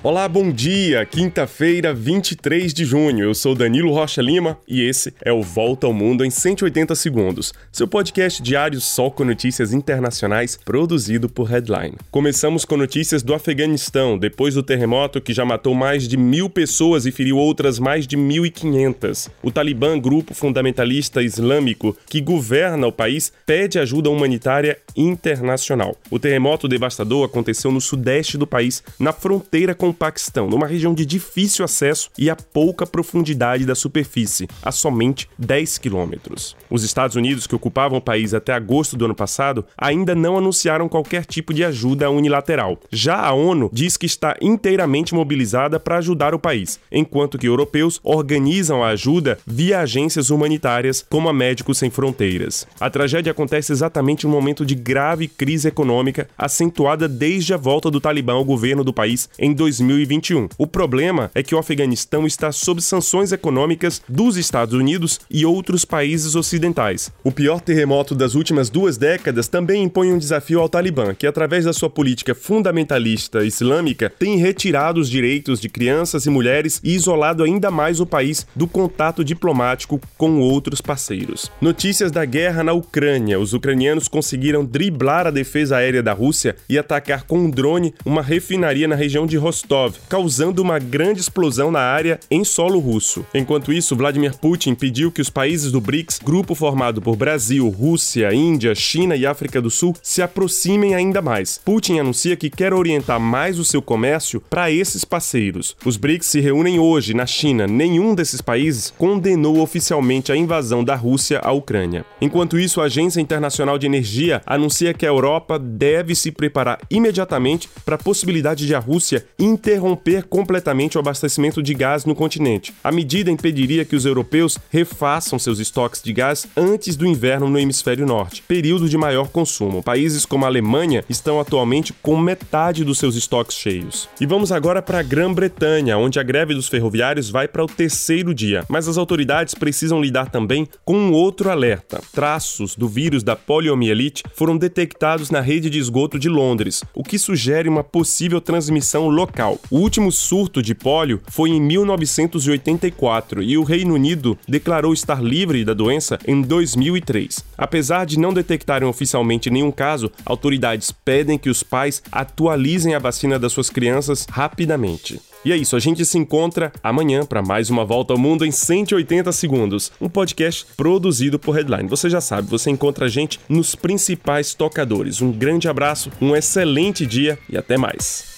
Olá, bom dia! Quinta-feira, 23 de junho. Eu sou Danilo Rocha Lima e esse é o Volta ao Mundo em 180 Segundos, seu podcast diário só com notícias internacionais produzido por Headline. Começamos com notícias do Afeganistão, depois do terremoto que já matou mais de mil pessoas e feriu outras mais de 1.500. O Talibã, grupo fundamentalista islâmico que governa o país, pede ajuda humanitária internacional. O terremoto devastador aconteceu no sudeste do país, na fronteira com Paquistão, numa região de difícil acesso e a pouca profundidade da superfície, a somente 10 quilômetros. Os Estados Unidos, que ocupavam o país até agosto do ano passado, ainda não anunciaram qualquer tipo de ajuda unilateral. Já a ONU diz que está inteiramente mobilizada para ajudar o país, enquanto que europeus organizam a ajuda via agências humanitárias como a Médicos Sem Fronteiras. A tragédia acontece exatamente em um momento de grave crise econômica, acentuada desde a volta do Talibã ao governo do país em 2000 2021. O problema é que o Afeganistão está sob sanções econômicas dos Estados Unidos e outros países ocidentais. O pior terremoto das últimas duas décadas também impõe um desafio ao Talibã, que, através da sua política fundamentalista islâmica, tem retirado os direitos de crianças e mulheres e isolado ainda mais o país do contato diplomático com outros parceiros. Notícias da guerra na Ucrânia: os ucranianos conseguiram driblar a defesa aérea da Rússia e atacar com um drone uma refinaria na região de Rostov Rostov, causando uma grande explosão na área em solo russo. Enquanto isso, Vladimir Putin pediu que os países do BRICS, grupo formado por Brasil, Rússia, Índia, China e África do Sul, se aproximem ainda mais. Putin anuncia que quer orientar mais o seu comércio para esses parceiros. Os BRICS se reúnem hoje na China. Nenhum desses países condenou oficialmente a invasão da Rússia à Ucrânia. Enquanto isso, a Agência Internacional de Energia anuncia que a Europa deve se preparar imediatamente para a possibilidade de a Rússia interromper completamente o abastecimento de gás no continente. A medida impediria que os europeus refaçam seus estoques de gás antes do inverno no hemisfério norte, período de maior consumo. Países como a Alemanha estão atualmente com metade dos seus estoques cheios. E vamos agora para a Grã-Bretanha, onde a greve dos ferroviários vai para o terceiro dia. Mas as autoridades precisam lidar também com um outro alerta. Traços do vírus da poliomielite foram detectados na rede de esgoto de Londres, o que sugere uma possível transmissão local local. O último surto de pólio foi em 1984 e o Reino Unido declarou estar livre da doença em 2003. Apesar de não detectarem oficialmente nenhum caso, autoridades pedem que os pais atualizem a vacina das suas crianças rapidamente. E é isso, a gente se encontra amanhã para mais uma volta ao mundo em 180 segundos, um podcast produzido por Headline. Você já sabe, você encontra a gente nos principais tocadores. Um grande abraço, um excelente dia e até mais.